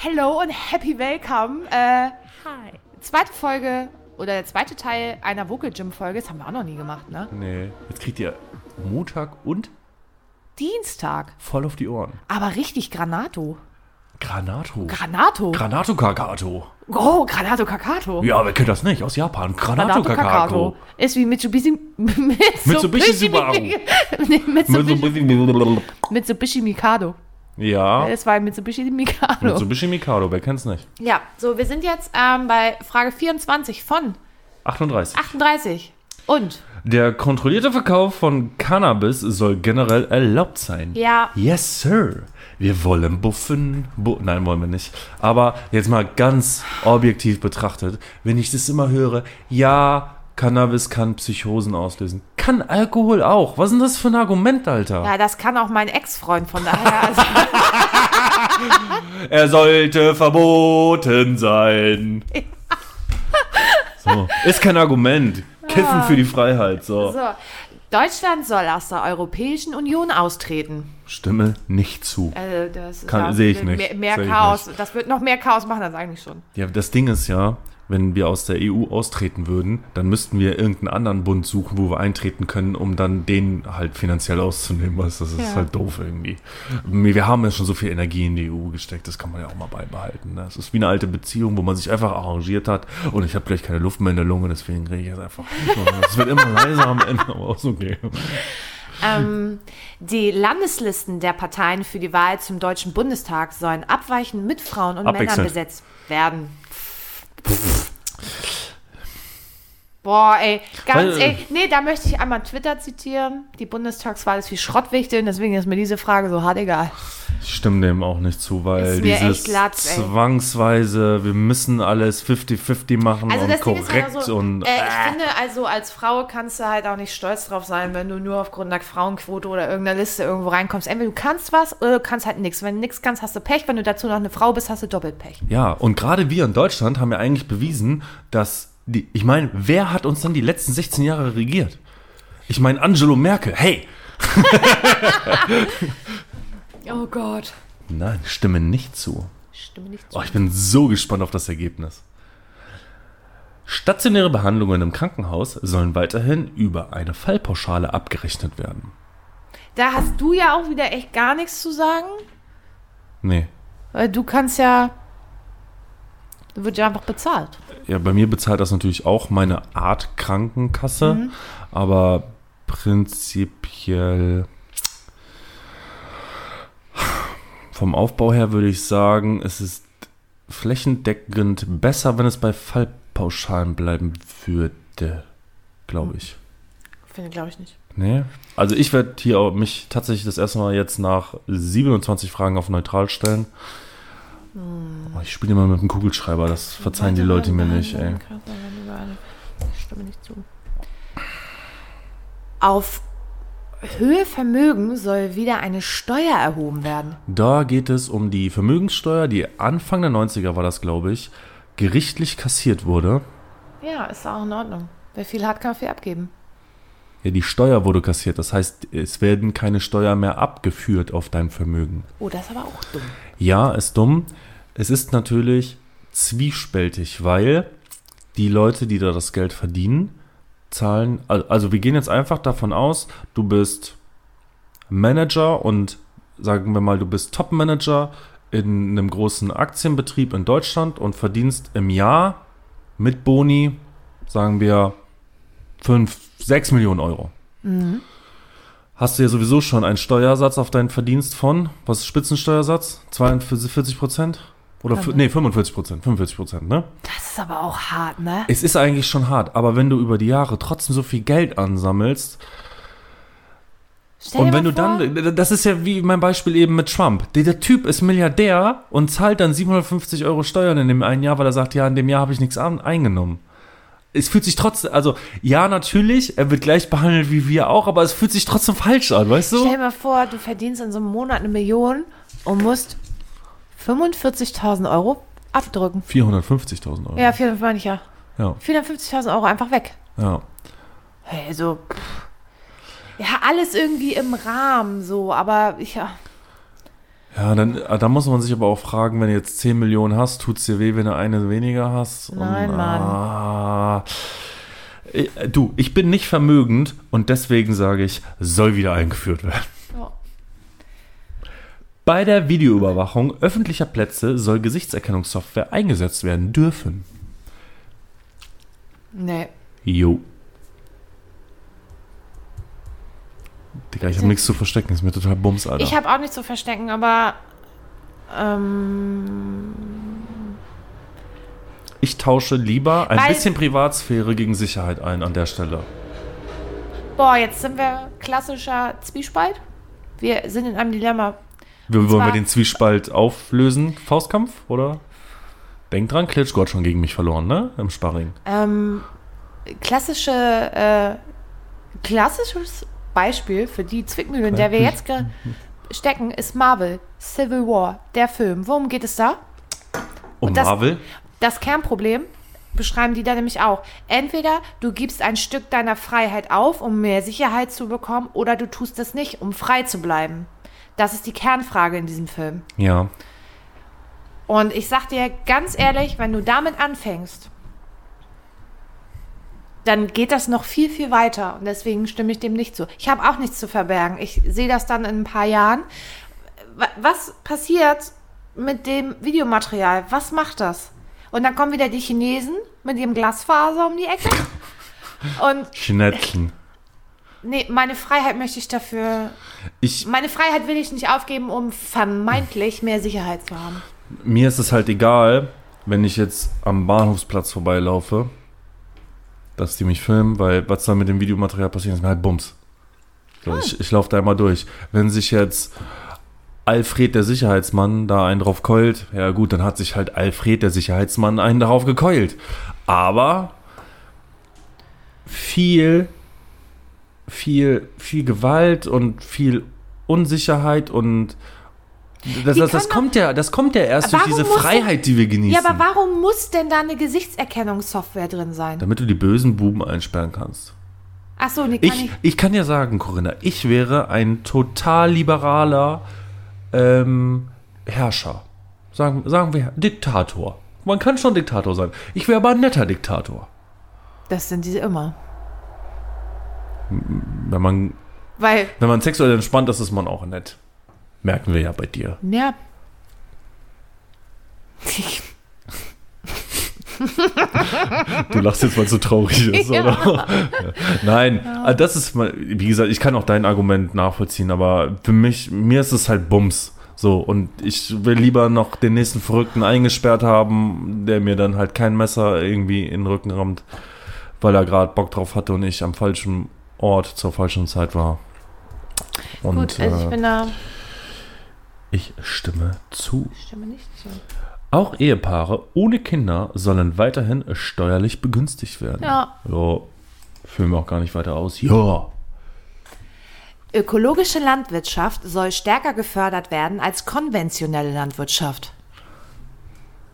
Hello und happy welcome. Äh, Hi. Zweite Folge oder der zweite Teil einer Vocal Gym Folge. Das haben wir auch noch nie gemacht, ne? Nee. Jetzt kriegt ihr Montag und Dienstag. voll auf die Ohren. Aber richtig Granato. Granato. Granato. Granato Kakato. oh, Granato Kakato. Ja, wer kennt das nicht? Aus Japan. Granato Kakato. Ist wie Mitsubishi. Mitsubishi, Mitsubishi Subaru. nee, Mitsubishi, Mitsubishi Mikado. Ja. Es war Mitsubishi Mikado. Mitsubishi Mikado, wer kennt's nicht? Ja, so, wir sind jetzt ähm, bei Frage 24 von 38. 38. Und? Der kontrollierte Verkauf von Cannabis soll generell erlaubt sein. Ja. Yes, sir. Wir wollen buffen. Bu Nein, wollen wir nicht. Aber jetzt mal ganz objektiv betrachtet, wenn ich das immer höre, ja, Cannabis kann Psychosen auslösen. Kann Alkohol auch. Was ist denn das für ein Argument, Alter? Ja, das kann auch mein Ex-Freund, von daher. Also, Er sollte verboten sein. So. Ist kein Argument. Kiffen für die Freiheit. So. so. Deutschland soll aus der Europäischen Union austreten. Stimme nicht zu. Also das ist Kann- ja sehe ich nicht. Mehr, mehr Chaos. Das wird noch mehr Chaos machen als eigentlich schon. Ja, das Ding ist ja, wenn wir aus der EU austreten würden, dann müssten wir irgendeinen anderen Bund suchen, wo wir eintreten können, um dann den halt finanziell auszunehmen. Weißt, das ist Ja. halt doof irgendwie. Wir haben ja schon so viel Energie in die EU gesteckt, das kann man ja auch mal beibehalten. Ne? Es ist wie eine alte Beziehung, wo man sich einfach arrangiert hat und ich habe gleich keine Luft mehr in der Lunge, deswegen rede ich jetzt einfach. Es wird immer leiser am Ende, aber ist okay. Ähm, die Landeslisten der Parteien für die Wahl zum Deutschen Bundestag sollen abweichend mit Frauen und Männern besetzt werden. Pff. Boah, ey, ganz Weil- ey, nee, da möchte ich einmal Twitter zitieren. Die Bundestagswahl ist wie Schrottwichteln, deswegen ist mir diese Frage so hart egal. Ich stimme dem auch nicht zu, weil dieses echt Latz, ey. zwangsweise, wir müssen alles 50-50 machen Also und ist korrekt ja so, und äh, ich finde also als Frau kannst du halt auch nicht stolz drauf sein, wenn du nur aufgrund einer Frauenquote oder irgendeiner Liste irgendwo reinkommst. Entweder du kannst was oder du kannst halt nichts. Wenn du nichts kannst, hast du Pech. Wenn du dazu noch eine Frau bist, hast du doppelt Pech. Ja, und gerade wir in Deutschland haben ja eigentlich bewiesen, dass die, ich meine, wer hat uns dann die letzten 16 Jahre regiert? Ich meine, Angelo Merkel, hey! Oh Gott. Nein, stimme nicht zu. Stimme nicht zu. Oh, ich bin so gespannt auf das Ergebnis. Stationäre Behandlungen im Krankenhaus sollen weiterhin über eine Fallpauschale abgerechnet werden. Da hast du ja auch wieder echt gar nichts zu sagen. Nee. Weil du kannst ja. Du wird ja einfach bezahlt. Ja, bei mir bezahlt das natürlich auch meine Art Krankenkasse, aber prinzipiell vom Aufbau her würde ich sagen, es ist flächendeckend besser, wenn es bei Fallpauschalen bleiben würde, glaube ich. Finde, glaube ich nicht. Nee. Also ich werde hier auch mich tatsächlich das erste Mal jetzt nach 27 Fragen auf neutral stellen. Oh, ich spiele immer mit dem Kugelschreiber, das verzeihen die Leute mir nicht, ey. Ich stimme nicht zu. Auf Höhe Vermögen soll wieder eine Steuer erhoben werden. Da geht es um die Vermögenssteuer, die Anfang der 90er war das, glaube ich, gerichtlich kassiert wurde. Ja, ist auch in Ordnung. Wer viel hat, kann viel abgeben. Ja, die Steuer wurde kassiert. Das heißt, es werden keine Steuer mehr abgeführt auf dein Vermögen. Oh, das ist aber auch dumm. Ja, ist dumm. Es ist natürlich zwiespältig, weil die Leute, die da das Geld verdienen, zahlen. al- Also wir gehen jetzt einfach davon aus, du bist Manager und sagen wir mal, du bist Top-Manager in einem großen Aktienbetrieb in Deutschland und verdienst im Jahr mit Boni, sagen wir, 5, 6 Millionen Euro. Hast du ja sowieso schon einen Steuersatz auf deinen Verdienst von, was ist Spitzensteuersatz? 42 Prozent? Oder, Kann f- sein. nee, 45 Prozent, 45 Prozent, ne? Das ist aber auch hart, ne? Es ist eigentlich schon hart, aber wenn du über die Jahre trotzdem so viel Geld ansammelst Stell und wenn du vor, dann, das ist ja wie mein Beispiel eben mit Trump. Der, der Typ ist Milliardär und zahlt dann 750 Euro Steuern in dem einen Jahr, weil er sagt, ja, in dem Jahr habe ich nichts an, eingenommen. Es fühlt sich trotzdem, also ja, natürlich, er wird gleich behandelt wie wir auch, aber es fühlt sich trotzdem falsch an, weißt du? Stell dir mal vor, du verdienst in so einem Monat eine Million und musst 45.000 Euro abdrücken. 450.000 Euro. Ja, 400 meine ich ja. Ja, 450.000 Euro einfach weg. ja. Hey, so. pff. Ja, alles irgendwie im Rahmen, so, aber ich ja. Ja, dann da muss man sich aber auch fragen, wenn du jetzt 10 Millionen hast, tut es dir weh, wenn du eine weniger hast? Nein, Mann. Ah, Äh, du, ich bin nicht vermögend und deswegen sage ich, soll wieder eingeführt werden. Ja. Bei der Videoüberwachung öffentlicher Plätze soll Gesichtserkennungssoftware eingesetzt werden dürfen. Nee. Jo. Digga, ich habe nichts zu verstecken, ist mir total bums, Alter. Ich habe auch nichts zu verstecken, aber ähm, Ich tausche lieber ein bisschen Privatsphäre gegen Sicherheit ein an der Stelle. boah, jetzt sind wir klassischer Zwiespalt. Wir sind in einem Dilemma. Wir, wollen wir den Zwiespalt auflösen? Faustkampf, oder? Denk dran, Klitschko hat schon gegen mich verloren, ne? Im Sparring. Ähm, klassische, äh, klassisches Beispiel für die Zwickmühle, in der wir jetzt stecken, ist Marvel, Civil War, der Film. Worum geht es da? Und das- Marvel? Das Kernproblem beschreiben die da nämlich auch. Entweder du gibst ein Stück deiner Freiheit auf, um mehr Sicherheit zu bekommen, oder du tust es nicht, um frei zu bleiben. Das ist die Kernfrage in diesem Film. Ja. Und ich sag dir ganz ehrlich, wenn du damit anfängst, dann geht das noch viel, viel weiter. Und deswegen stimme ich dem nicht zu. Ich habe auch nichts zu verbergen. Ich sehe das dann in ein paar Jahren. Wa- Was passiert mit dem Videomaterial? Was macht das? Und dann kommen wieder die Chinesen mit ihrem Glasfaser um die Ecke. Und Schnettchen. nee, meine Freiheit möchte ich dafür. Ich, Meine Freiheit will ich nicht aufgeben, um vermeintlich mehr Sicherheit zu haben. mir ist es halt egal, wenn ich jetzt am Bahnhofsplatz vorbeilaufe, dass die mich filmen, weil was da mit dem Videomaterial passiert, ist mir halt Bums. So, ich ich laufe da immer durch. Wenn sich jetzt Alfred, der Sicherheitsmann, da einen drauf keult, ja gut, dann hat sich halt Alfred, der Sicherheitsmann, einen darauf gekeult. Aber viel, viel, viel Gewalt und viel Unsicherheit und das, das, das kommt ja, das kommt ja erst durch diese Freiheit, die wir genießen. Ja, aber warum muss denn da eine Gesichtserkennungssoftware drin sein? damit du die bösen Buben einsperren kannst. Ach so, nee, kann Ich, ich. ich kann ja sagen, Corinna, ich wäre ein total liberaler ähm, Herrscher. Sagen, sagen wir Diktator. Man kann schon Diktator sein. Ich wäre aber ein netter Diktator. Das sind diese immer. Wenn man, Weil, wenn man sexuell entspannt ist, ist man auch nett. Merken wir ja bei dir. ja. Du lachst jetzt, weil es so traurig ist, Ja. oder? Nein, ah, das ist wie gesagt, ich kann auch dein Argument nachvollziehen, aber für mich, mir ist es halt Bums. So, und ich will lieber noch den nächsten Verrückten eingesperrt haben, der mir dann halt kein Messer irgendwie in den Rücken rammt, weil er gerade Bock drauf hatte und ich am falschen Ort zur falschen Zeit war. Und Gut, also ich äh, bin da. Ich stimme zu. Ich stimme nicht zu. Auch Ehepaare ohne Kinder sollen weiterhin steuerlich begünstigt werden. Ja. Ja, führen wir auch gar nicht weiter aus. Ja. Ökologische Landwirtschaft soll stärker gefördert werden als konventionelle Landwirtschaft.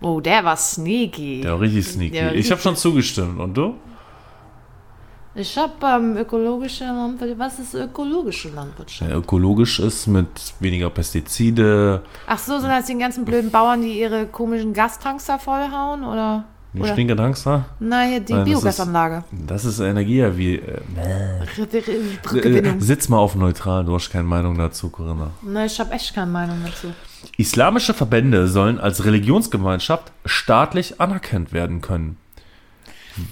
Oh, der war sneaky. Ja, richtig sneaky. Ja, ich habe schon zugestimmt. Und du? Ich habe ähm, ökologische Landwirtschaft. Was ist ökologische Landwirtschaft? Ja, ökologisch ist mit weniger Pestizide. Ach so, sind das die ganzen blöden Bauern, die ihre komischen Gastanks da vollhauen? Oder? Die Oder? Stinketankster? Nein, die Nein, das Biogasanlage. Das ist Energie wie. Äh, äh, Rückgewinnung. sitz mal auf neutral, du hast keine Meinung dazu, Corinna. Nein, ich habe echt keine Meinung dazu. Islamische Verbände sollen als Religionsgemeinschaft staatlich anerkannt werden können.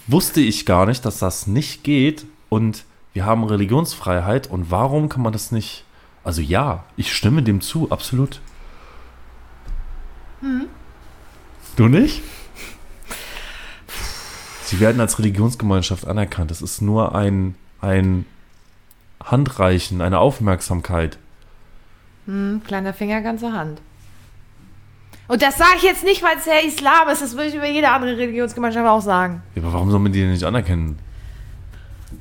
Wusste ich gar nicht, dass das nicht geht und wir haben Religionsfreiheit und warum kann man das nicht? Also ja, ich stimme dem zu, absolut. Du nicht? Sie werden als Religionsgemeinschaft anerkannt. Das ist nur ein, ein Handreichen, eine Aufmerksamkeit. Hm, kleiner Finger, ganze Hand. Und das sage ich jetzt nicht, weil es der Islam ist. Das würde ich über jede andere Religionsgemeinschaft auch sagen. Ja, aber warum soll man die denn nicht anerkennen?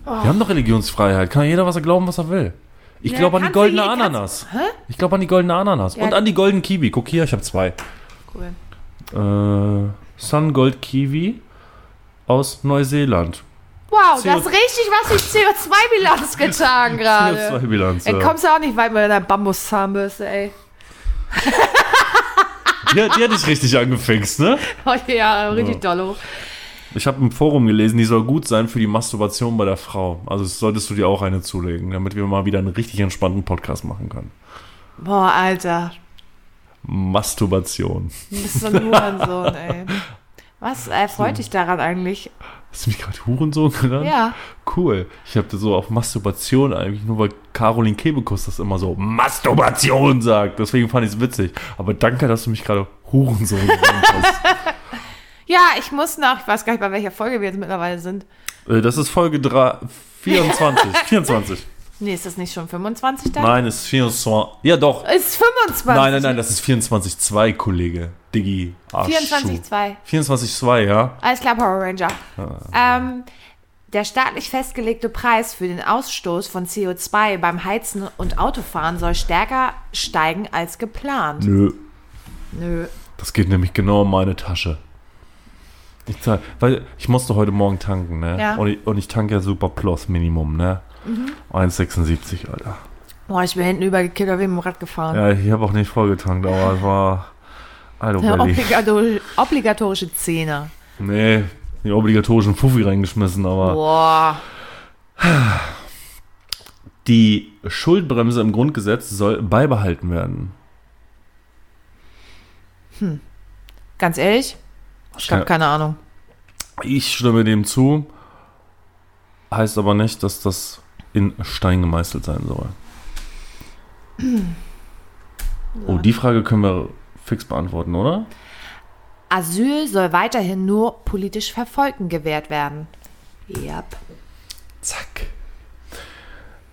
Wir haben doch Religionsfreiheit. Kann jeder, was er glauben, was er will. Ich Ja, glaube an die goldene je- Ananas. Hä? Ich glaube an die goldene Ananas. Ja. Und an die goldenen Kiwi. Guck hier, ich habe zwei. Cool. Äh, Sun Gold Kiwi aus Neuseeland. Wow, CO das ist richtig was die CO2-Bilanz getan gerade. CO2-Bilanz. Dann Ja. kommst du auch nicht weit mit deiner Bambuszahnbürste, ey. Die, die hat dich richtig angefixt, ne? Oh, ja, richtig dollo. Ich habe im Forum gelesen, die soll gut sein für die Masturbation bei der Frau. Also solltest du dir auch eine zulegen, damit wir mal wieder einen richtig entspannten Podcast machen können. Boah, Alter. Masturbation. Du bist so ein Hurensohn, ey. Was äh, freut dich daran eigentlich? Hast du mich gerade Hurensohn genannt? Ja. Cool. Ich habe so auf Masturbation eigentlich nur, weil Caroline Kebekus das immer so Masturbation sagt. Deswegen fand ich es witzig. Aber danke, dass du mich gerade Hurensohn genannt hast. Ja, ich muss noch, ich weiß gar nicht, bei welcher Folge wir jetzt mittlerweile sind. Äh, Das ist Folge 3, 24. 24. Nee, ist das nicht schon 25 dann? Nein, es ist 24. Ja, doch. Ist 25. Nein, nein, nein, das ist 24,2, Kollege. Diggi. Arschschuh. 24,2. 24,2, ja. Alles klar, Power Ranger. Ah. Ähm, der staatlich festgelegte Preis für den Ausstoß von CO2 beim Heizen und Autofahren soll stärker steigen als geplant. Nö. Nö. Das geht nämlich genau in meine Tasche. Ich zahl, weil ich musste heute Morgen tanken, ne? Ja. Und, ich, und ich tanke ja Super Plus Minimum, ne? 1,76, Alter. Boah, ich bin hinten übergekippt, ich mit dem Rad gefahren. Ja, ich habe auch nicht vollgetankt, aber es war. Alter, Ja, Belly. obligator obligatorische Zehner. Nee, die obligatorischen Fuffi reingeschmissen, aber. Boah. Die Schuldbremse im Grundgesetz soll beibehalten werden. Ganz ehrlich? Ich habe keine Ahnung. Ich stimme dem zu. Heißt aber nicht, dass das in Stein gemeißelt sein soll. Oh, die Frage können wir fix beantworten, oder? Asyl soll weiterhin nur politisch Verfolgten gewährt werden. Yep. Zack.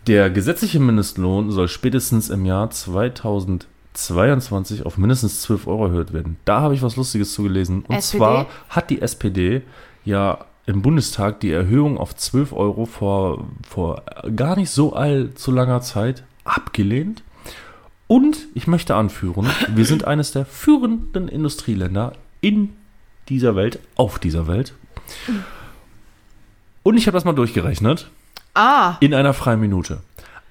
Der gesetzliche Mindestlohn soll spätestens im Jahr 2022 auf mindestens 12 Euro erhöht werden. Da habe ich was Lustiges zu gelesen. Und SPD? zwar hat die SPD ja im Bundestag die Erhöhung auf 12 Euro vor, vor gar nicht so allzu langer Zeit abgelehnt. Und ich möchte anführen, wir sind eines der führenden Industrieländer in dieser Welt, auf dieser Welt. Und ich habe das mal durchgerechnet Ah, in einer freien Minute.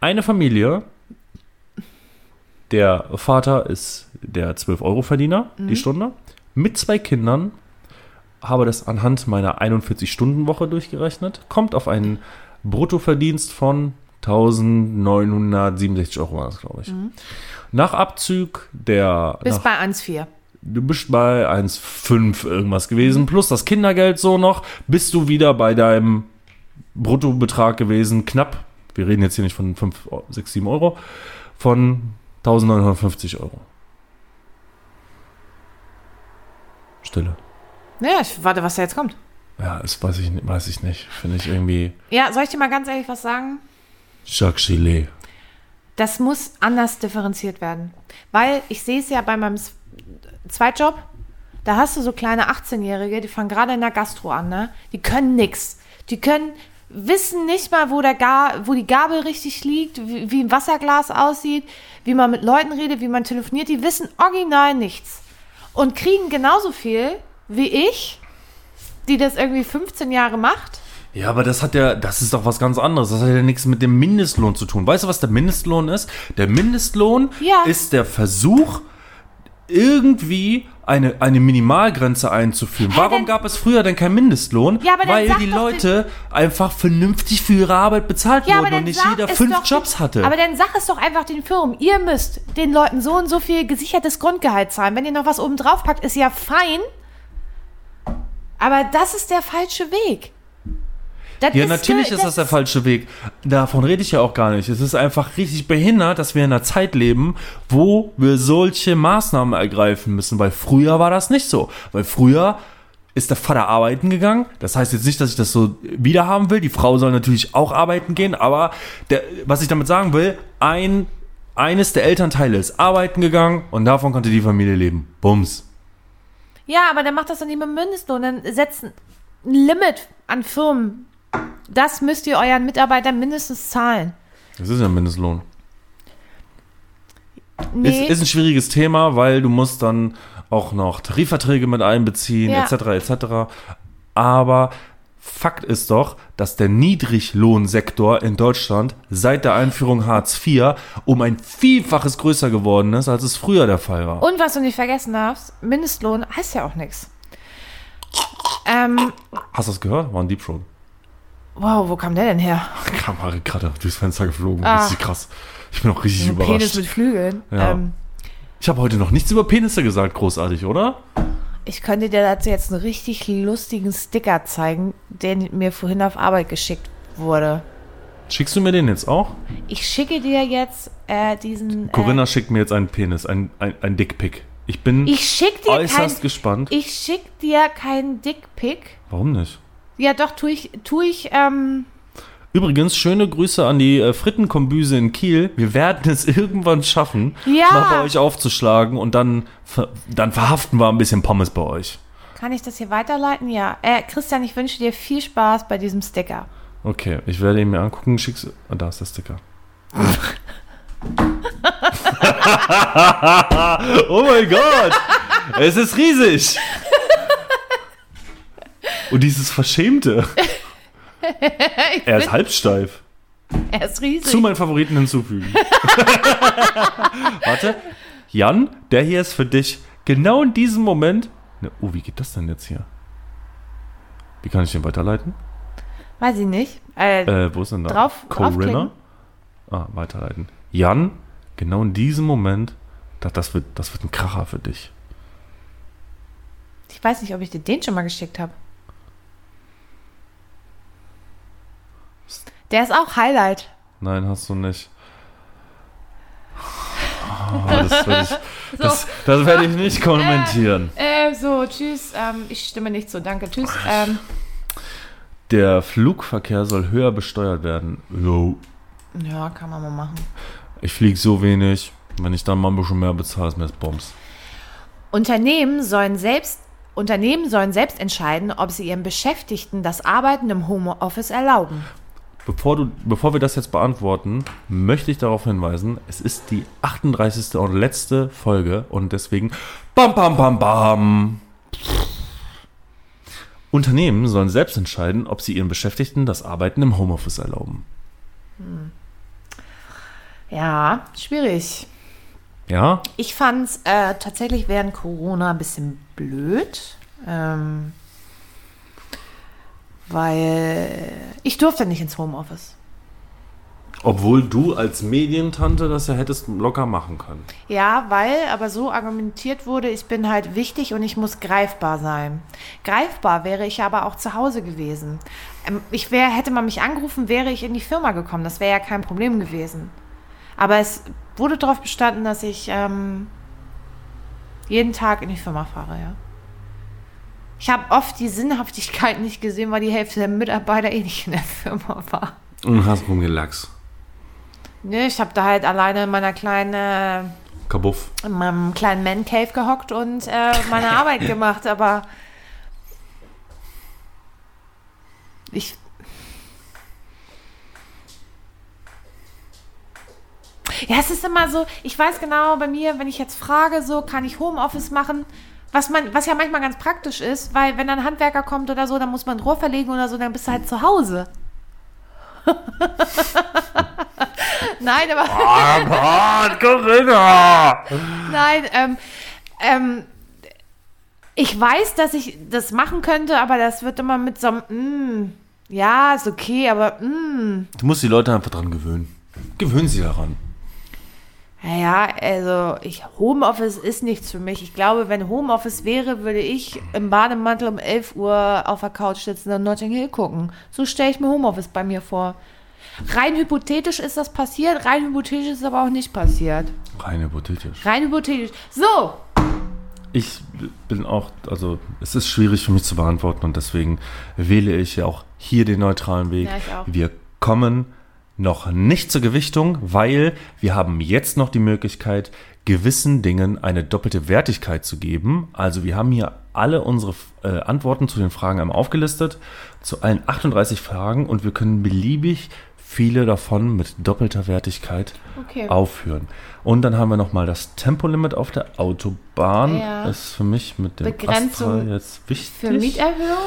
Eine Familie, der Vater ist der 12-Euro-Verdiener die Stunde, mit zwei Kindern, habe das anhand meiner 41-Stunden-Woche durchgerechnet, kommt auf einen Bruttoverdienst von 1967 Euro, war das, glaube ich. Nach Abzug der. bis nach, bei 1,4. du bist bei 1,5 irgendwas gewesen, plus das Kindergeld so noch, bist du wieder bei deinem Bruttobetrag gewesen, knapp, wir reden jetzt hier nicht von 5, 6, 7 Euro, von 1950 Euro. Stille. Naja, ich warte, was da jetzt kommt. Ja, das weiß ich, nicht- weiß ich nicht. Finde ich irgendwie Ja, soll ich dir mal ganz ehrlich was sagen? Jacques Gillet. Das muss anders differenziert werden. Weil ich sehe es ja bei meinem Zweitjob, da hast du so kleine 18-Jährige, die fangen gerade in der Gastro an, ne? Die können nix. Die können, wissen nicht mal, wo, der Ga wo die Gabel richtig liegt, wie, wie ein Wasserglas aussieht, wie man mit Leuten redet, wie man telefoniert. Die wissen original nichts. Und kriegen genauso viel wie ich, die das irgendwie 15 Jahre macht. Ja, aber das hat ja, das ist doch was ganz anderes. Das hat ja nichts mit dem Mindestlohn zu tun. Weißt du, was der Mindestlohn ist? Der Mindestlohn Ja. ist der Versuch, irgendwie eine, eine Minimalgrenze einzuführen. Warum denn- gab es früher denn keinen Mindestlohn? Ja, Weil die Leute einfach vernünftig für ihre Arbeit bezahlt Ja, wurden und nicht jeder fünf Jobs den- hatte. Aber dann sag es doch einfach den Firmen. Ihr müsst den Leuten so und so viel gesichertes Grundgehalt zahlen. Wenn ihr noch was oben drauf packt, ist ja fein. Aber das ist der falsche Weg. Das Ja, natürlich ge- ist das der falsche Weg. Davon rede ich ja auch gar nicht. Es ist einfach richtig behindert, dass wir in einer Zeit leben, wo wir solche Maßnahmen ergreifen müssen. Weil früher war das nicht so. Weil früher ist der Vater arbeiten gegangen. Das heißt jetzt nicht, dass ich das so wieder haben will. Die Frau soll natürlich auch arbeiten gehen. Aber der, was ich damit sagen will, ein, eines der Elternteile ist arbeiten gegangen und davon konnte die Familie leben. Bums. Ja, aber dann macht das doch nicht mit Mindestlohn. Dann setzt ein Limit an Firmen. Das müsst ihr euren Mitarbeitern mindestens zahlen. Das ist ja Mindestlohn. Nee. Ist, ist ein schwieriges Thema, weil du musst dann auch noch Tarifverträge mit einbeziehen, Ja. etc. etc. Aber Fakt ist doch, dass der Niedriglohnsektor in Deutschland seit der Einführung Hartz IV um ein Vielfaches größer geworden ist, als es früher der Fall war. Und was du nicht vergessen darfst, Mindestlohn heißt ja auch nichts. Ähm, Hast du das gehört? War ein Deep Throat. wow, wo kam der denn her? Kamera gerade durchs Fenster geflogen. Ah. Richtig krass. Ich bin auch richtig Ein überrascht. Penis mit Flügeln. Ja. Ähm, Ich habe heute noch nichts über Penisse gesagt, großartig, oder? Ich könnte dir dazu jetzt einen richtig lustigen Sticker zeigen, der mir vorhin auf Arbeit geschickt wurde. Schickst du mir den jetzt auch? Ich schicke dir jetzt äh, diesen. Corinna Äh, schickt mir jetzt einen Penis, ein, ein, ein Dickpick. Ich bin ich schick dir äußerst kein, gespannt. Ich schick dir keinen Dickpick. Warum nicht? Ja, doch, tue ich, tue ich, ähm, Übrigens, schöne Grüße an die äh, Frittenkombüse in Kiel. Wir werden es irgendwann schaffen, Ja. mal bei euch aufzuschlagen und dann, dann verhaften wir ein bisschen Pommes bei euch. kann ich das hier weiterleiten? Ja. Äh, Christian, ich wünsche dir viel Spaß bei diesem Sticker. Okay, ich werde ihn mir angucken. Schickst ah, da ist der Sticker. oh mein Gott! Es ist riesig! Und dieses Verschämte. Er ist halbsteif. Er ist riesig. Zu meinen Favoriten hinzufügen. Warte. Jan, der hier ist für dich genau in diesem Moment. Ne, oh, wie geht das denn jetzt hier? Wie kann ich den weiterleiten? Weiß ich nicht. Äh, Äh, wo ist denn da? Drauf- Corinna? Ah, weiterleiten. Jan, genau in diesem Moment, das, das, wird, das wird ein Kracher für dich. ich weiß nicht, ob ich dir den schon mal geschickt habe. Der ist auch Highlight. Nein, hast du nicht. Oh, das werde ich, das, das werde ich nicht kommentieren. Äh, so, tschüss. Ähm, ich stimme nicht so, danke. Tschüss. Ähm, Der Flugverkehr soll höher besteuert werden. Jo, ja, kann man mal machen. ich fliege so wenig. Wenn ich dann mal ein bisschen mehr bezahle, ist mir das Bombs. Unternehmen sollen selbst Unternehmen sollen selbst entscheiden, ob sie ihren Beschäftigten das Arbeiten im Homeoffice erlauben. Bevor, du, bevor wir das jetzt beantworten, möchte ich darauf hinweisen, es ist die 38. und letzte Folge und deswegen bam bam bam bam. Unternehmen sollen selbst entscheiden, ob sie ihren Beschäftigten das Arbeiten im Homeoffice erlauben. Ja, schwierig. Ja? Ich fand es äh, tatsächlich während Corona ein bisschen blöd. Ähm, weil ich durfte nicht ins Homeoffice. Obwohl du als Medientante das ja hättest locker machen können. Ja, weil aber so argumentiert wurde, ich bin halt wichtig und ich muss greifbar sein. Greifbar wäre ich aber auch zu Hause gewesen. Ähm, ich wär, hätte man mich angerufen, wäre ich in die Firma gekommen. Das wäre ja kein Problem gewesen. Aber es wurde darauf bestanden, dass ich ähm, jeden Tag in die Firma fahre, ja. Ich habe oft die Sinnhaftigkeit nicht gesehen, weil die Hälfte der Mitarbeiter eh nicht in der Firma war. Und hast rumgelachs. Ne, ich habe da halt alleine in meiner kleinen äh, Kabuff. in meinem kleinen Man Cave gehockt und äh, meine Arbeit gemacht, aber ich. Ja, es ist immer so, ich weiß genau bei mir, wenn ich jetzt frage, so kann ich Homeoffice machen, was man, was ja manchmal ganz praktisch ist, weil wenn dann ein Handwerker kommt oder so, dann muss man ein Rohr verlegen oder so, dann bist du halt zu Hause. Nein, aber. Oh Gott, Corinna! Nein, ähm, ähm, ich weiß, dass ich das machen könnte, aber das wird immer mit so einem, mm, ja, ist okay, aber, mm. Du musst die Leute einfach dran gewöhnen. Gewöhnen sie daran. Naja, also, ich, Homeoffice ist nichts für mich. Ich glaube, wenn Homeoffice wäre, würde ich im Bademantel um 11 Uhr auf der Couch sitzen und Notting Hill gucken. So stelle ich mir Homeoffice bei mir vor. Rein hypothetisch ist das passiert, rein hypothetisch ist es aber auch nicht passiert. Rein hypothetisch. Rein hypothetisch. So, Ich bin auch, also es ist schwierig für mich zu beantworten und deswegen wähle ich ja auch hier den neutralen Weg. Ja, ich auch. Wir kommen noch nicht zur Gewichtung, weil wir haben jetzt noch die Möglichkeit, gewissen Dingen eine doppelte Wertigkeit zu geben. Also wir haben hier alle unsere äh, Antworten zu den Fragen einmal aufgelistet, zu allen 38 Fragen und wir können beliebig viele davon mit doppelter Wertigkeit Okay. aufführen. Und dann haben wir nochmal das Tempolimit auf der Autobahn. Ja. Ist für mich mit dem Begrenzung Astra jetzt wichtig. Für Mieterhöhung,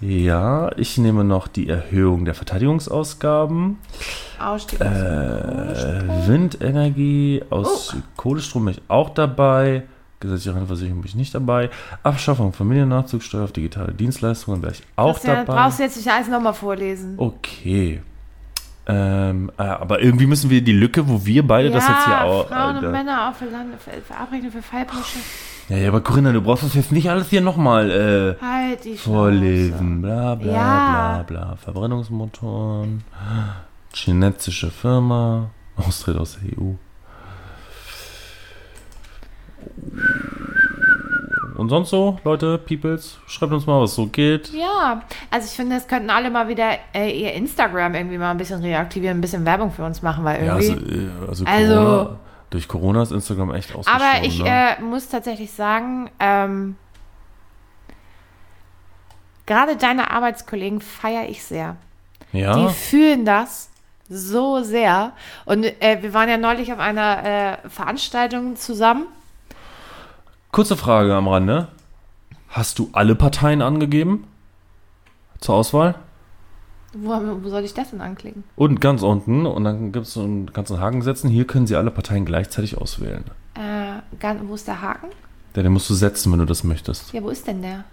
Ja, ich nehme noch die Erhöhung der Verteidigungsausgaben. Ausstieg aus Äh, Windenergie aus Oh. Kohlestrom bin ich auch dabei. Gesetzliche Rentenversicherung bin ich nicht dabei. Abschaffung Familiennachzugsteuer auf digitale Dienstleistungen wäre ich auch ja, dabei. brauchst du jetzt nicht alles nochmal vorlesen. Okay. Ähm, äh, aber irgendwie müssen wir die Lücke, wo wir beide das jetzt hier auch. Frauen und äh, Männer für, Land, für, Fallbrüche. ja, ja, aber Corinna, du brauchst das jetzt nicht alles hier nochmal äh, Halt vorlesen. Bla bla Ja. bla bla. Verbrennungsmotoren. Chinesische Firma. Austritt aus der EU. Und sonst so, Leute, Peoples, schreibt uns mal, was so geht. Ja, also ich finde, es könnten alle mal wieder äh, ihr Instagram irgendwie mal ein bisschen reaktivieren, ein bisschen Werbung für uns machen, weil Ja, irgendwie. also, äh, also, Also- Corona, durch Corona ist Instagram echt ausgestorben. Aber ich ne? äh, muss tatsächlich sagen, ähm, gerade deine Arbeitskollegen feiere ich sehr. ja, Die fühlen das so sehr. Und äh, wir waren ja neulich auf einer äh, Veranstaltung zusammen. Kurze Frage am Rande. Hast du alle Parteien angegeben zur Auswahl? Wo, wo soll ich das denn anklicken? Und ganz unten, und dann gibt es so einen ganzen Haken setzen. Hier können Sie alle Parteien gleichzeitig auswählen. Äh, ganz, wo ist der Haken? Ja, den musst du setzen, wenn du das möchtest. Ja, wo ist denn der?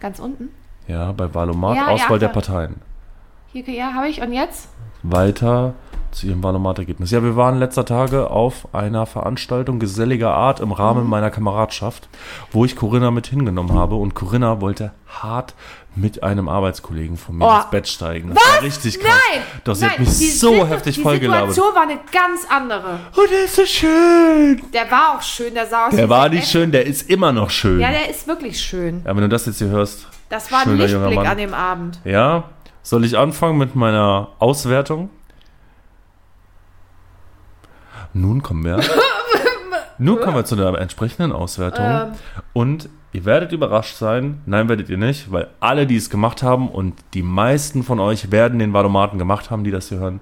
Ganz unten? Ja, bei Valomat, Ja, Auswahl ja, der Parteien. Hier, ja, habe ich. Und jetzt? Weiter zu Ihrem Valomat-Ergebnis. Ja, wir waren letzter Tage auf einer Veranstaltung geselliger Art im Rahmen Mhm. meiner Kameradschaft, wo ich Corinna mit hingenommen habe. Und Corinna wollte hart mit einem Arbeitskollegen von mir Oh. ins Bett steigen. Das war richtig krass. Nein! Doch, sie nein, hat mich die so Situ- heftig Die vollgelabert. Situation war eine ganz andere. Oh, der ist so schön. Der war auch schön, der sah aus Der war nicht schön, der ist immer noch schön. Ja, der ist wirklich schön. Ja, wenn du das jetzt hier hörst. Das war ein Lichtblick an dem Abend. Ja, soll ich anfangen mit meiner Auswertung? Nun kommen wir. Nun kommen wir zu der entsprechenden Auswertung. Ähm. Und ihr werdet überrascht sein. Nein, werdet ihr nicht, weil alle, die es gemacht haben und die meisten von euch werden den Valomaten gemacht haben, die das hier hören,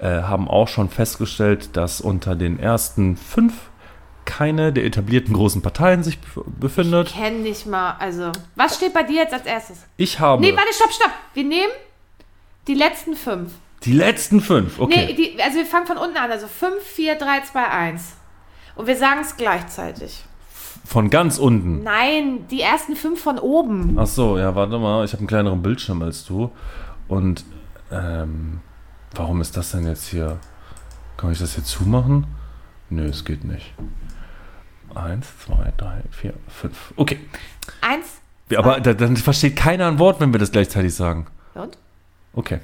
äh, haben auch schon festgestellt, dass unter den ersten fünf keine der etablierten großen Parteien sich bef- befindet. Kenn nicht mal. Also, was steht bei dir jetzt als erstes? Ich habe Nee, warte, stopp, stopp. Wir nehmen die letzten fünf. die letzten fünf. Okay. Nee, die, also wir fangen von unten an. Also 5, 4, 3, 2, 1. Und wir sagen es gleichzeitig. Von ganz unten. Nein, die ersten fünf von oben. Ach so, ja, warte mal, ich habe einen kleineren Bildschirm als du. Und ähm, warum ist das denn jetzt hier? Kann ich das hier zumachen? Nö, es geht nicht. Eins, zwei, drei, vier, fünf. Okay. Eins. Ja, Aber da, dann versteht keiner ein Wort, wenn wir das gleichzeitig sagen. Und? Okay.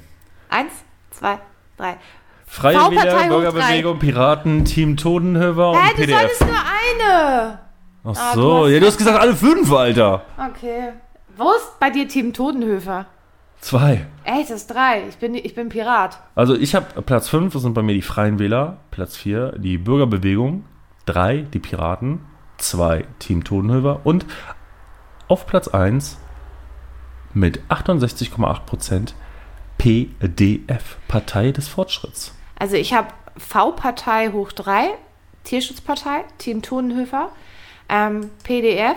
Eins, zwei, drei. Freie Wähler, Bürgerbewegung, Piraten, Team Totenhöfer und Hä, du PDF. solltest nur eine. Ach Ah, du so, hast ja, du hast gesagt alle fünf, Alter. Okay. Wo ist bei dir Team Totenhöfer? Zwei. Echt, das ist drei. Ich bin, ich bin Pirat. Also ich habe Platz 5, das sind bei mir die Freien Wähler, Platz 4 die Bürgerbewegung, 3 die Piraten, 2 Team Totenhöfer und auf Platz 1 mit 68,8% PDF, Partei des Fortschritts. Also ich habe V-Partei hoch drei, Tierschutzpartei, Team Totenhöfer, ähm, PDF.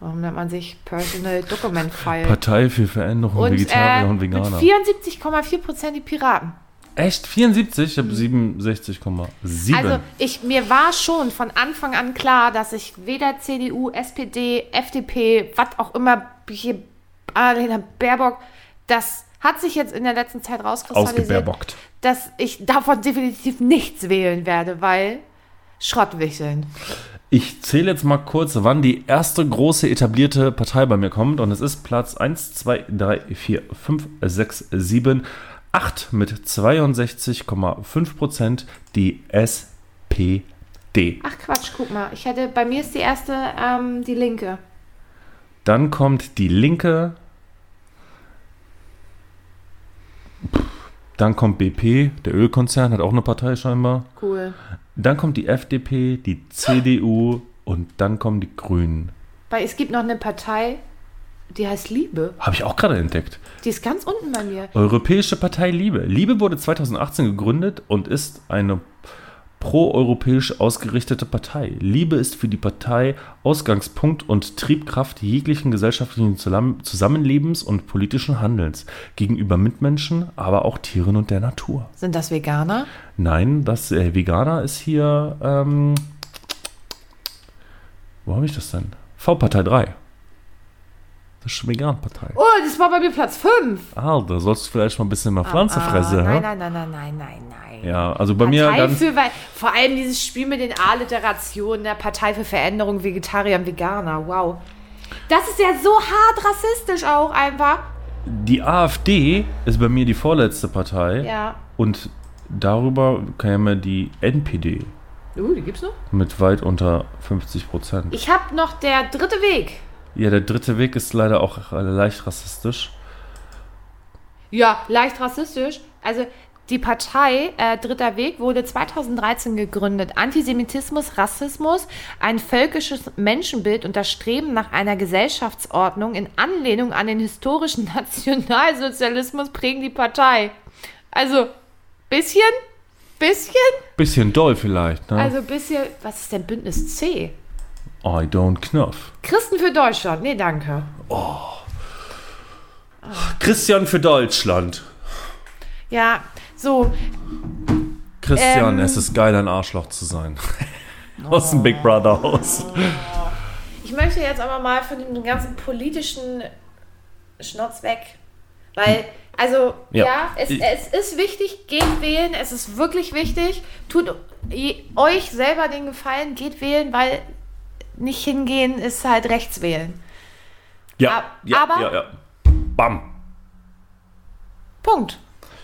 Warum nennt man sich Personal Document File? Partei für Veränderung, und Vegetarier äh, und Veganer. 74,4 Prozent die Piraten. Echt? 74? Ich habe 67,7. Also ich, mir war schon von Anfang an klar, dass ich weder CDU, SPD, FDP, was auch immer, hier Annalena Baerbock, das hat sich jetzt in der letzten Zeit rauskristallisiert, dass ich davon definitiv nichts wählen werde, weil Schrottwicheln. Ich zähle jetzt mal kurz, wann die erste große etablierte Partei bei mir kommt. Und es ist Platz 1, 2, 3, 4, 5, 6, 7, 8 mit 62,5 Prozent die SPD. Ach Quatsch, guck mal, ich hätte, bei mir ist die erste ähm, die Linke. Dann kommt die Linke. Dann kommt BP, der Ölkonzern, hat auch eine Partei scheinbar. Cool. Dann kommt die FDP, die CDU und dann kommen die Grünen. Weil es gibt noch eine Partei, Die heißt Liebe. Habe ich auch gerade entdeckt. Die ist ganz unten bei mir. Europäische Partei Liebe. Liebe wurde 2018 gegründet und ist eine proeuropäisch ausgerichtete Partei. Liebe ist für die Partei Ausgangspunkt und Triebkraft jeglichen gesellschaftlichen Zusammen- Zusammenlebens und politischen Handelns gegenüber Mitmenschen, aber auch Tieren und der Natur. Sind das Veganer? Nein, das äh, Veganer ist hier. Ähm, wo habe ich das denn? V-Partei 3. Ist Vegan-Partei. Oh, das war bei mir Platz 5. Ah, da sollst du vielleicht mal ein bisschen mehr Pflanze fressen. nein, hä? nein, nein, nein, nein, nein, nein. Ja, also bei mir Partei ganz. für, weil, vor allem dieses Spiel mit den A-Literationen, der Partei für Veränderung, Vegetarier und Veganer, wow. Das ist ja so hart rassistisch auch einfach. Die AfD ist bei mir die vorletzte Partei. Ja. Und darüber käme die NPD Uh, die gibt's noch? mit weit unter 50 Prozent. Ich habe noch der dritte Weg. Ja, der dritte Weg ist leider auch leicht rassistisch. Ja, leicht rassistisch. Also die Partei äh, Dritter Weg wurde 2013 gegründet. Antisemitismus, Rassismus, ein völkisches Menschenbild und das Streben nach einer Gesellschaftsordnung in Anlehnung an den historischen Nationalsozialismus prägen die Partei. Also, bisschen, bisschen, Bisschen doll vielleicht, ne? also bisschen, was ist denn Bündnis C? I don't knuff. Christen für Deutschland. Nee, danke. Christian für Deutschland. Ja, so, Christian, Ähm. es ist geil, ein Arschloch zu sein. Aus dem Big Brother Haus. Ich möchte jetzt aber mal von dem ganzen politischen Schnotz weg. Weil, also, Ja. ja, es, es ist wichtig, geht wählen. Es ist wirklich wichtig. Tut euch selber den Gefallen, geht wählen, weil nicht hingehen ist halt rechts wählen. Ja, Ab- ja, aber- ja, ja. Bam. Punkt.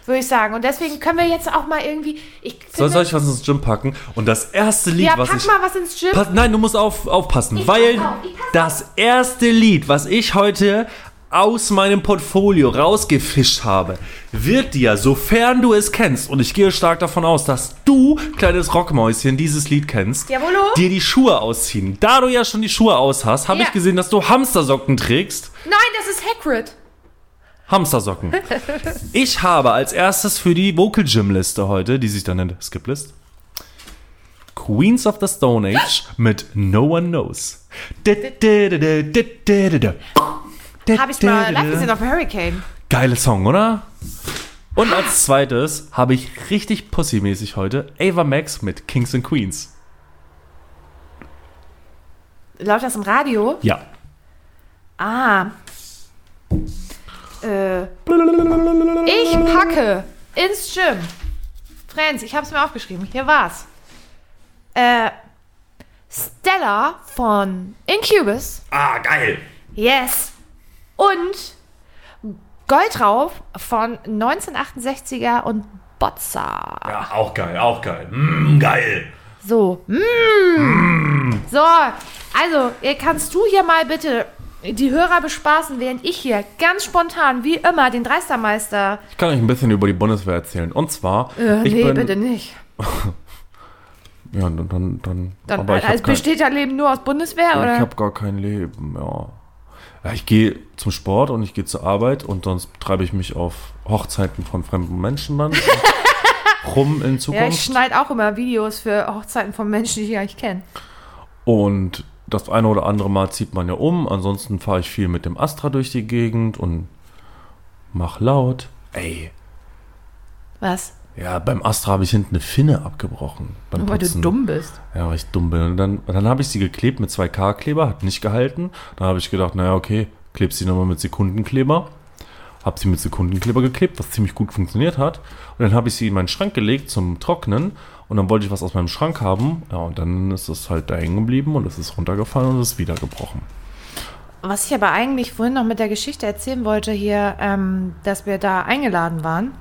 Würde ich sagen. Und deswegen können wir jetzt auch mal irgendwie. Ich Soll, soll ich was ins Gym packen? Und das erste Lied, ja, was pack ich. mal was ins Gym. Pass, nein, du musst auf, aufpassen, Ich weil auf, das erste Lied, was ich heute aus meinem Portfolio rausgefischt habe, wird dir, sofern du es kennst, und ich gehe stark davon aus, dass du, kleines Rockmäuschen, dieses Lied kennst, Jawollo. dir die Schuhe ausziehen. Da du ja schon die Schuhe aus hast, habe Ja. ich gesehen, dass du Hamstersocken trägst. Nein, das ist Hagrid. Hamstersocken. Ich habe als erstes für die Vocal Gym Liste heute, die sich dann nennt Skip List, Queens of the Stone Age mit No One Knows. Habe ich mal live gesehen auf Hurricane. Geile Song, oder? Und als zweites habe ich richtig pussymäßig heute Ava Max mit Kings and Queens. Läuft das im Radio? Ja. Ah. Äh, ich packe ins Gym. Friends, ich habe es mir aufgeschrieben. Hier war's. Äh, Stella von Incubus. Ah, geil. Yes. Und Goldrauf von 1968er und Botza. Ja, auch geil, auch geil. Mm, geil. So. Mm. So, also, kannst du hier mal bitte die Hörer bespaßen, während ich hier ganz spontan, wie immer, den Dreistermeister. Ich kann euch ein bisschen über die Bundeswehr erzählen. Und zwar, Äh, ich nee, bin, bitte nicht. Ja, dann, dann, dann, Dann, aber ich also habe kein, besteht dein Leben nur aus Bundeswehr, ich oder? hab gar kein Leben, ja. Ja ich gehe zum Sport und ich gehe zur Arbeit und sonst treibe ich mich auf Hochzeiten von fremden Menschen dann rum in ja, ich Zukunft. schneide auch immer Videos für Hochzeiten von Menschen, die ich gar nicht kenne. und das eine oder andere Mal zieht man ja um. Ansonsten fahre ich viel mit dem Astra durch die Gegend und mach laut. Ey, Was? Ja, beim Astra habe ich hinten eine Finne abgebrochen. Beim Weil du Putzen. dumm bist. Ja, weil ich dumm bin. Und dann, dann habe ich sie geklebt mit 2K-Kleber, hat nicht gehalten. Dann habe ich gedacht, naja, okay, kleb sie nochmal mit Sekundenkleber. Habe sie mit Sekundenkleber geklebt, was ziemlich gut funktioniert hat. Und dann habe ich sie in meinen Schrank gelegt zum Trocknen. Und dann wollte ich was aus meinem Schrank haben. Ja, und dann ist es halt da hängen geblieben und es ist runtergefallen und es ist wieder gebrochen. Was ich aber eigentlich vorhin noch mit der Geschichte erzählen wollte hier, ähm, dass wir da eingeladen waren.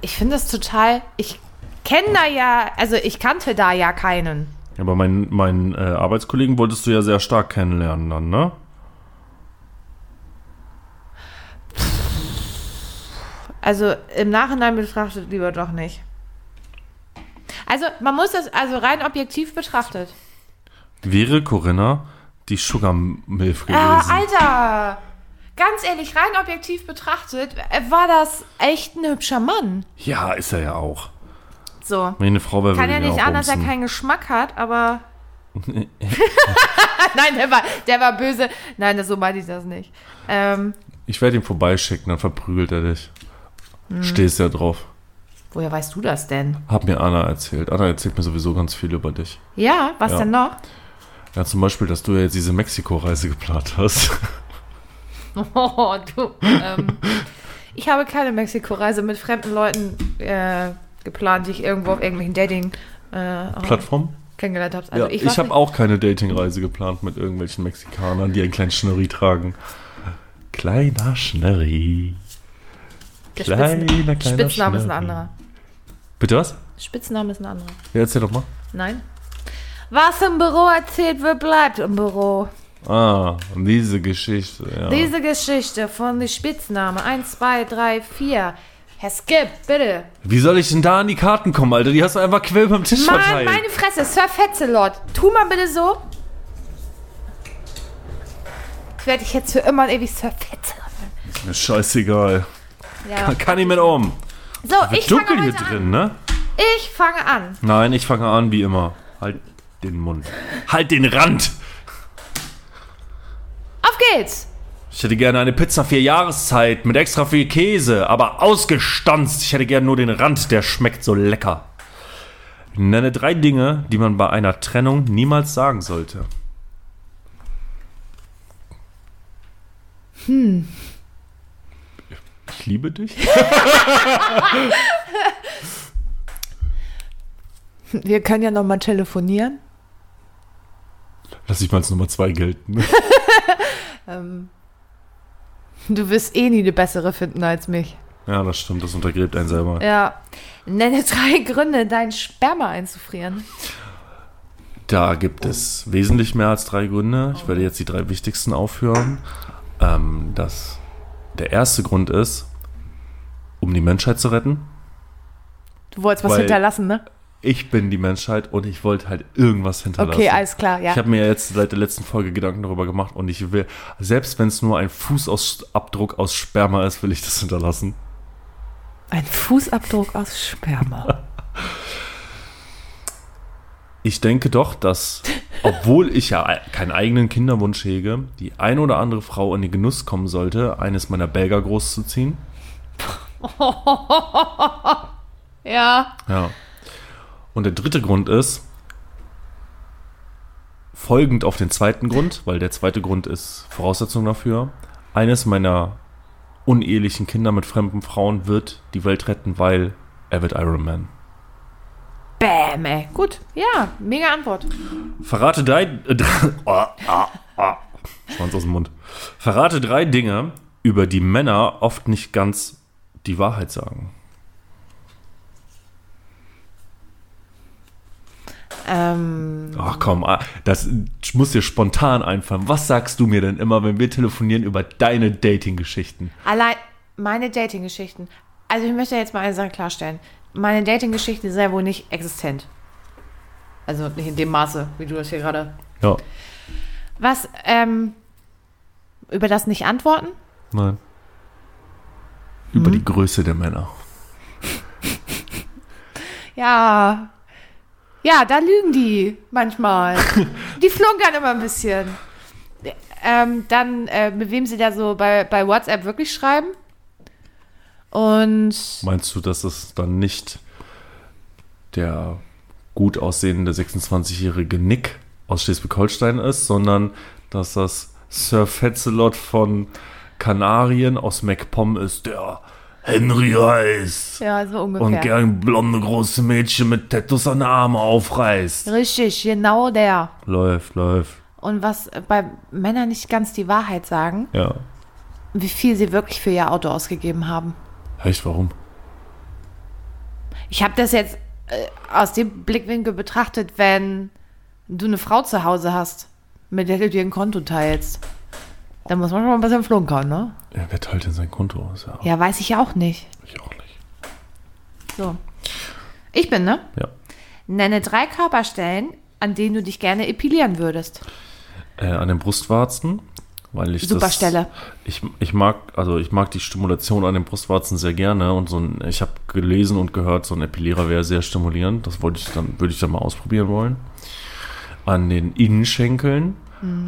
Ich finde das total. Ich kenne da ja, also ich kannte da ja keinen. Aber meinen meinen äh, Arbeitskollegen wolltest du ja sehr stark kennenlernen dann, ne? Also im Nachhinein betrachtet lieber doch nicht. Also man muss das also rein objektiv betrachtet. Wäre Corinna die Sugar Milf gewesen. Ah, Alter! Ganz ehrlich, rein objektiv betrachtet, äh, war das echt ein hübscher Mann. Ja, ist er ja auch. So. Wenn eine Frau wäre, Kann ja nicht an, dass er keinen Geschmack hat, aber. Nein, der war, der war böse. Nein, das, so meinte ich das nicht. Ähm, Ich werde ihn vorbeischicken, dann verprügelt er dich. Hm. Stehst ja drauf. woher weißt du das denn? Hat mir Anna erzählt. Anna erzählt mir sowieso ganz viel über dich. Ja, was Ja. denn noch? Ja, zum Beispiel, dass du ja jetzt diese Mexiko-Reise geplant hast. Oh, du. Ähm, ich habe keine Mexiko-Reise mit fremden Leuten äh, geplant, die ich irgendwo auf irgendwelchen Dating äh, Plattform? kennengelernt habe. Also ja, ich, ich, habe auch keine Dating-Reise geplant mit irgendwelchen Mexikanern, die einen kleinen Schnurri tragen. Kleiner Schnurri. der kleiner, Spitzen, kleiner Spitzname ist ein Schnurri. anderer. Bitte was? Spitzname ist ein anderer. Ja, erzähl doch mal. Nein? Was im Büro erzählt wird, bleibt im Büro. Ah, diese Geschichte, ja. Diese Geschichte von den Spitznamen 1, 2, 3, 4. Herr Skip, bitte. Wie soll ich denn da an die Karten kommen, Alter? Die hast du einfach quer beim Tisch Mann, verteilt. meine Fresse, Sir Fetzelot. Tu mal bitte so. Ich werde dich jetzt für immer und ewig Sir Fetzelot nennen. Mir scheißegal. Ja. Kann ich mit um. So, ich Dunkel fange hier heute drin, an. ne? Ich fange an. Nein, ich fange an wie immer. Halt den Mund. Halt den Rand! Auf geht's. Ich hätte gerne eine Pizza vier Jahreszeit mit extra viel Käse, aber ausgestanzt. Ich hätte gerne nur den Rand, der schmeckt so lecker. Nenne drei Dinge, die man bei einer Trennung niemals sagen sollte. Hm. Ich liebe dich. Wir können ja nochmal telefonieren. Lass ich mal als Nummer zwei gelten. Du wirst eh nie eine bessere finden als mich. Ja, das stimmt, das untergräbt einen selber. Ja. Nenne drei Gründe, dein Sperma einzufrieren. Da gibt es wesentlich mehr als drei Gründe. Ich werde jetzt die drei wichtigsten aufhören. Ähm, das, der erste Grund ist, um die Menschheit zu retten. Du wolltest was Weil- hinterlassen, ne? Ich bin die Menschheit und ich wollte halt irgendwas hinterlassen. Okay, alles klar, ja. Ich habe mir jetzt seit der letzten Folge Gedanken darüber gemacht und ich will, selbst wenn es nur ein Fußabdruck aus Sperma ist, will ich das hinterlassen. Ein Fußabdruck aus Sperma. Ich denke doch, dass, obwohl ich ja keinen eigenen Kinderwunsch hege, die eine oder andere Frau in den Genuss kommen sollte, eines meiner Belger großzuziehen. ja. Ja. Und der dritte Grund ist, folgend auf den zweiten Grund, weil der zweite Grund ist Voraussetzung dafür, eines meiner unehelichen Kinder mit fremden Frauen wird die Welt retten, weil er wird Iron Man. Bäm, ey. Gut, ja, mega Antwort. Verrate drei. Äh, oh, ah, ah. Schwanz aus dem Mund. Verrate drei Dinge, über die Männer oft nicht ganz die Wahrheit sagen. Ähm, Ach komm, ah, das muss dir spontan einfallen. Was sagst du mir denn immer, wenn wir telefonieren über deine Dating-Geschichten? allein meine Dating-Geschichten. Also ich möchte jetzt mal eine Sache klarstellen. Meine Dating-Geschichte sei wohl nicht existent. Also nicht in dem Maße, wie du das hier gerade. Ja, Was, ähm, über das nicht antworten? nein. Über die Größe der Männer. Ja. Ja, da lügen die manchmal. die flunkern immer ein bisschen. Ähm, dann, äh, mit wem sie da so bei, bei WhatsApp wirklich schreiben. Und Meinst du, dass es dann nicht der gut aussehende 26-jährige Nick aus Schleswig-Holstein ist, sondern dass das Sir Fetzelot von Kanarien aus MacPom ist, der Henry heißt ja, so und ungefähr. gern blonde große Mädchen mit Tattoos an den Armen aufreißt. Richtig, genau der. Läuft, läuft. Und was bei Männern nicht ganz die Wahrheit sagen, Ja. wie viel sie wirklich für ihr Auto ausgegeben haben. Echt, warum? Ich habe das jetzt äh, aus dem Blickwinkel betrachtet, wenn du eine Frau zu Hause hast, mit der du dir ein Konto teilst. Da muss man schon mal ein bisschen flunkern, ne? Ja, wer teilt denn sein Konto aus? Ja, Ja, weiß ich auch nicht. ich auch nicht. So. Ich bin, ne? Ja. Nenne drei Körperstellen, an denen du dich gerne epilieren würdest. Äh, an den Brustwarzen, weil ich Super das, Stelle. Ich, ich mag, also ich mag die Stimulation an den Brustwarzen sehr gerne und so ein, ich habe gelesen und gehört, so ein Epilierer wäre sehr stimulierend. Das wollte ich dann, würde ich dann mal ausprobieren wollen. An den Innenschenkeln.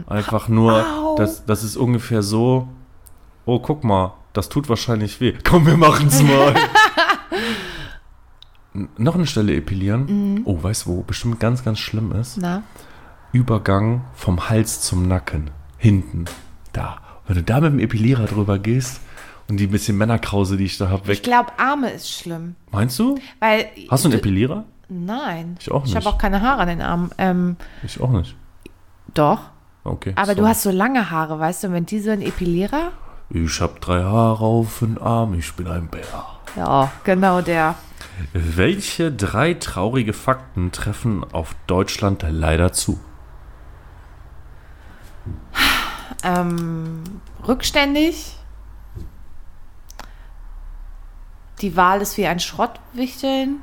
Einfach nur, Au. das, das ist ungefähr so, oh, guck mal, das tut wahrscheinlich weh. Komm, wir machen's mal. N- Noch eine Stelle epilieren. Oh, weißt du, wo bestimmt ganz, ganz schlimm ist? Na? Übergang vom Hals zum Nacken. Hinten. Da. Wenn du da mit dem Epilierer drüber gehst und die bisschen Männerkrause, die ich da habe, Ich weg. glaube, Arme ist schlimm. Meinst du? Weil. Hast du einen Epilierer? Nein. Ich auch Ich habe nicht. auch keine Haare an den Armen. Ähm, Ich auch nicht. doch. Okay. Aber so. du hast so lange Haare, weißt du? Und wenn die so ein Epilierer. Ich habe drei Haare auf den Arm, ich bin ein Bär. Ja, genau der. Welche drei traurige Fakten treffen auf Deutschland leider zu? Ähm, rückständig. Die Wahl ist wie ein Schrottwichteln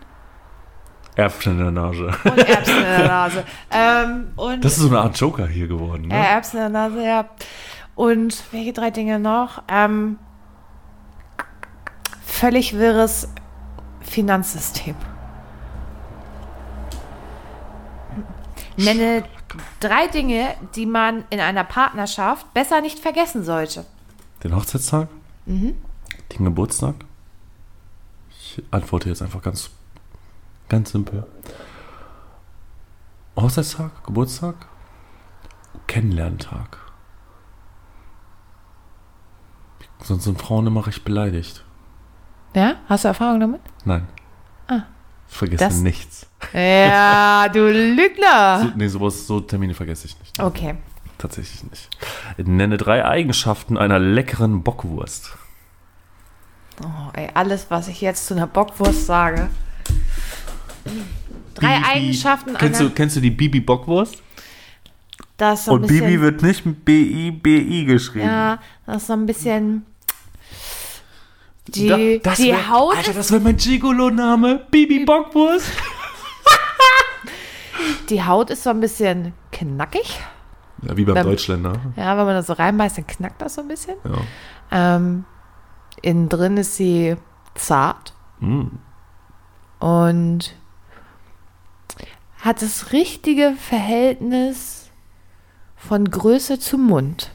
Erbsen in der Nase. und Erbsen in der Nase. Ähm, und Das ist so eine Art Joker hier geworden, ne? Erbsen in der Nase, ja. Und welche drei Dinge noch? Ähm, völlig wirres Finanzsystem. Nenne drei Dinge, die man in einer Partnerschaft besser nicht vergessen sollte. Den Hochzeitstag? Mhm. Den Geburtstag? Ich antworte jetzt einfach ganz, ganz simpel. Hochzeitstag, Geburtstag, Kennenlerntag. Sonst sind Frauen immer recht beleidigt. Ja? Hast du Erfahrung damit? Nein. Ah. Ich vergesse Das- nichts. Ja, du Lügner. So, nee, sowas, so Termine vergesse ich nicht. Okay. Tatsächlich nicht. Nenne drei Eigenschaften einer leckeren Bockwurst. Oh, ey, alles, was ich jetzt zu einer Bockwurst sage. Drei Bibi. Eigenschaften Kennst einer, du, kennst du die Bibi Bockwurst? das ist so ein Und bisschen, Bibi wird nicht mit B-I-B-I geschrieben. ja, das ist so ein bisschen die, Da- das die wär- Haut, Alter, das wäre mein Gigolo-Name. Bibi Bockwurst. die Haut ist so ein bisschen knackig. Ja, wie beim Beim- Deutschländer. Ja, wenn man das so reinbeißt, dann knackt das so ein bisschen. Ja. Ähm, innen drin ist sie zart Mm. und hat das richtige Verhältnis von Größe zu Mund.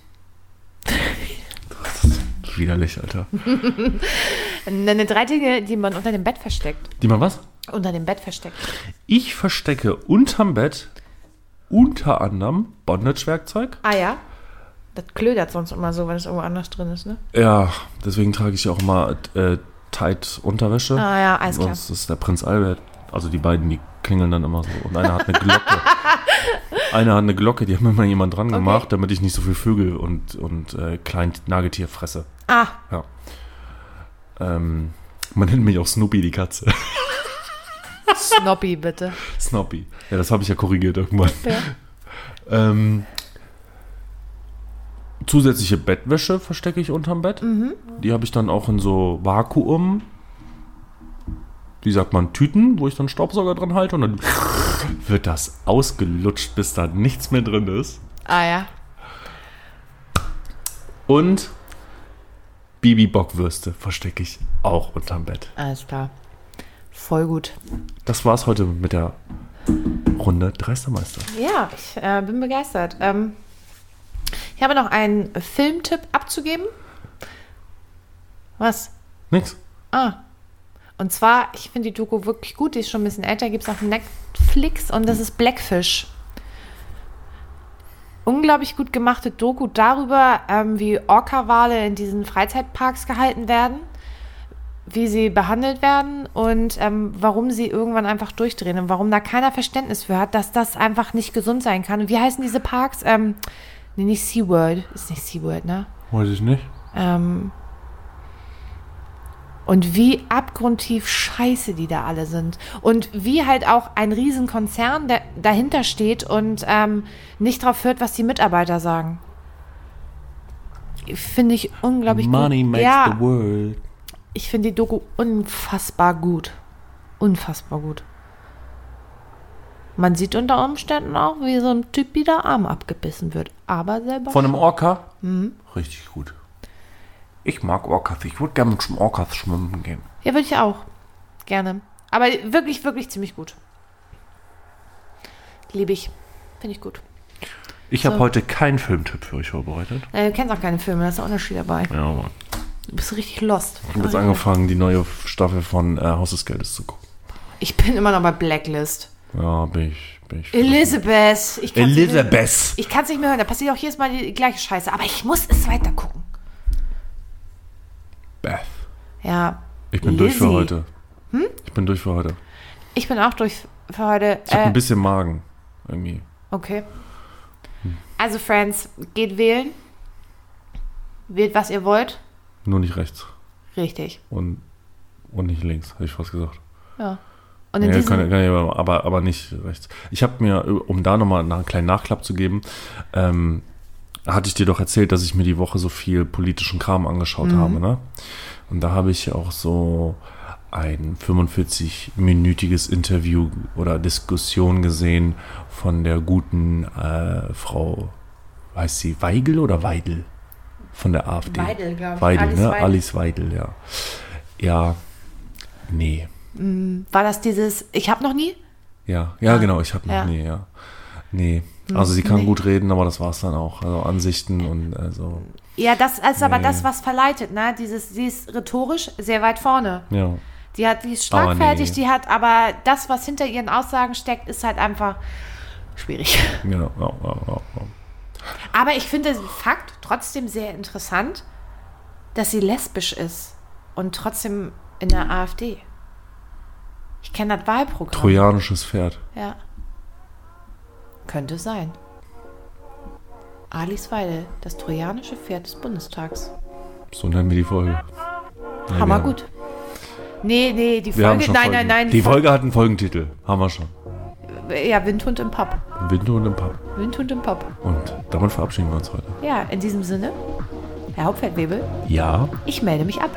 Widerlich, Alter. Nenne drei Dinge, die man unter dem Bett versteckt. Die mal was? Unter dem Bett versteckt. Ich verstecke unterm Bett unter anderem Bondage-Werkzeug. Ah ja? Das klödert sonst immer so, wenn es irgendwo anders drin ist, ne? Ja, deswegen trage ich ja auch immer äh, tight Unterwäsche. Ah ja, alles klar. Das ist der Prinz Albert. Also die beiden, die klingeln dann immer so. Und einer hat eine Glocke. einer hat eine Glocke, die hat mir mal jemand dran Okay. gemacht, damit ich nicht so viel Vögel und, und äh, klein Nagetier fresse. Ah, Ähm, man nennt mich auch Snoopy, die Katze. Snoppy, bitte. Snoopy. Ja, das habe ich ja korrigiert irgendwann. Ja. Ähm, zusätzliche Bettwäsche verstecke ich unterm Bett. Die habe ich dann auch in so Vakuum, wie sagt man, Tüten, wo ich dann Staubsauger dran halte und dann wird das ausgelutscht, bis da nichts mehr drin ist. Ah ja. Und Bibi Bockwürste verstecke ich auch unterm Bett. Alles klar. Voll gut. Das war's heute mit der Runde Dreistermeister. Ja, ich äh, bin begeistert. Ähm, ich habe noch einen Filmtipp abzugeben. Was? Nix. Ah. Und zwar, ich finde die Doku wirklich gut. Die ist schon ein bisschen älter. Gibt es auf Netflix und das ist Blackfish. Unglaublich gut gemachte Doku darüber, ähm, wie Orca-Wale in diesen Freizeitparks gehalten werden, wie sie behandelt werden und ähm, warum sie irgendwann einfach durchdrehen und warum da keiner Verständnis für hat, dass das einfach nicht gesund sein kann. Und wie heißen diese Parks? Ähm, nee, nicht SeaWorld. Ist nicht SeaWorld, ne? Weiß ich nicht. Ähm, und wie abgrundtief scheiße die da alle sind. Und wie halt auch ein Riesenkonzern der dahinter steht und ähm, nicht drauf hört, was die Mitarbeiter sagen. Finde ich unglaublich Money gut. makes ja, the world. ich finde die Doku unfassbar gut. Unfassbar gut. Man sieht unter Umständen auch, wie so ein Typ wieder Arm abgebissen wird. Aber selber. Von einem Orca? Mhm. Richtig gut. Ich mag Orcas. Ich würde gerne mit einem Orcas schwimmen gehen. Ja, würde ich auch. Gerne. Aber wirklich, wirklich ziemlich gut. Liebe ich. Finde ich gut. Ich habe So. heute keinen Filmtipp für euch vorbereitet. Äh, du kennst auch keine Filme, da ist ein Unterschied dabei. Ja, Mann. Du bist richtig lost. Ich habe jetzt angefangen, die neue Staffel von äh, Haus des Geldes zu gucken. Ich bin immer noch bei Blacklist. Ja, bin ich. Bin ich Elizabeth. Ich kann's nicht Elizabeth. Ich kann es nicht mehr hören. Da passiert auch jedes Mal die gleiche Scheiße. Aber ich muss es weiter gucken. Beth. Ja. Ich bin durch für Lizzie. heute. Ich bin durch für heute. Ich bin auch durch für heute. Ich habe Äh, ein bisschen Magen. Irgendwie. okay. Also, Friends, geht wählen. Wählt, was ihr wollt. Nur nicht rechts. Richtig. Und, und nicht links, hätte ich fast gesagt. Ja. Und in Ja, kann, kann aber, aber nicht rechts. Ich habe mir, um da nochmal einen kleinen Nachklapp zu geben, ähm, hatte ich dir doch erzählt, dass ich mir die Woche so viel politischen Kram angeschaut Mhm. habe, ne? Und da habe ich auch so ein 45-minütiges Interview oder Diskussion gesehen von der guten äh, Frau, heißt sie Weigel oder Weidel? Von der AfD. Weidel, glaub ich. Weidel, Alice ne? Weidel. Alice Weidel, ja. Ja, nee. war das dieses, ich habe noch nie? Ja, ja, Ah, genau, ich habe noch ja. nie, ja. Nee. Also sie kann nee. gut reden, aber das war's dann auch. Also Ansichten und also, Ja, das ist aber Nee. das, was verleitet, ne? Dieses, sie ist rhetorisch sehr weit vorne. ja. Die hat, die ist Aber schlagfertig, nee. die hat, aber das, was hinter ihren Aussagen steckt, ist halt einfach schwierig. Ja, ja, ja, ja. Aber ich finde den Fakt trotzdem sehr interessant, dass sie lesbisch ist und trotzdem in der AfD. Ich kenne das Wahlprogramm. Trojanisches Pferd. Ja. Könnte sein. Alice Weidel, das trojanische Pferd des Bundestags. So nennen wir die Folge. Ja, Hammer wir- gut. Nee, nee, die Wir haben Folge. Nein, Folgen. nein, nein. Die Folge hat einen Folgentitel. Haben wir schon. Ja, Windhund im Pub. Winter und im Pub. Windhund im Pub. Und damit verabschieden wir uns heute. Ja, in diesem Sinne, Herr Hauptfeldwebel, Ja. ich melde mich ab.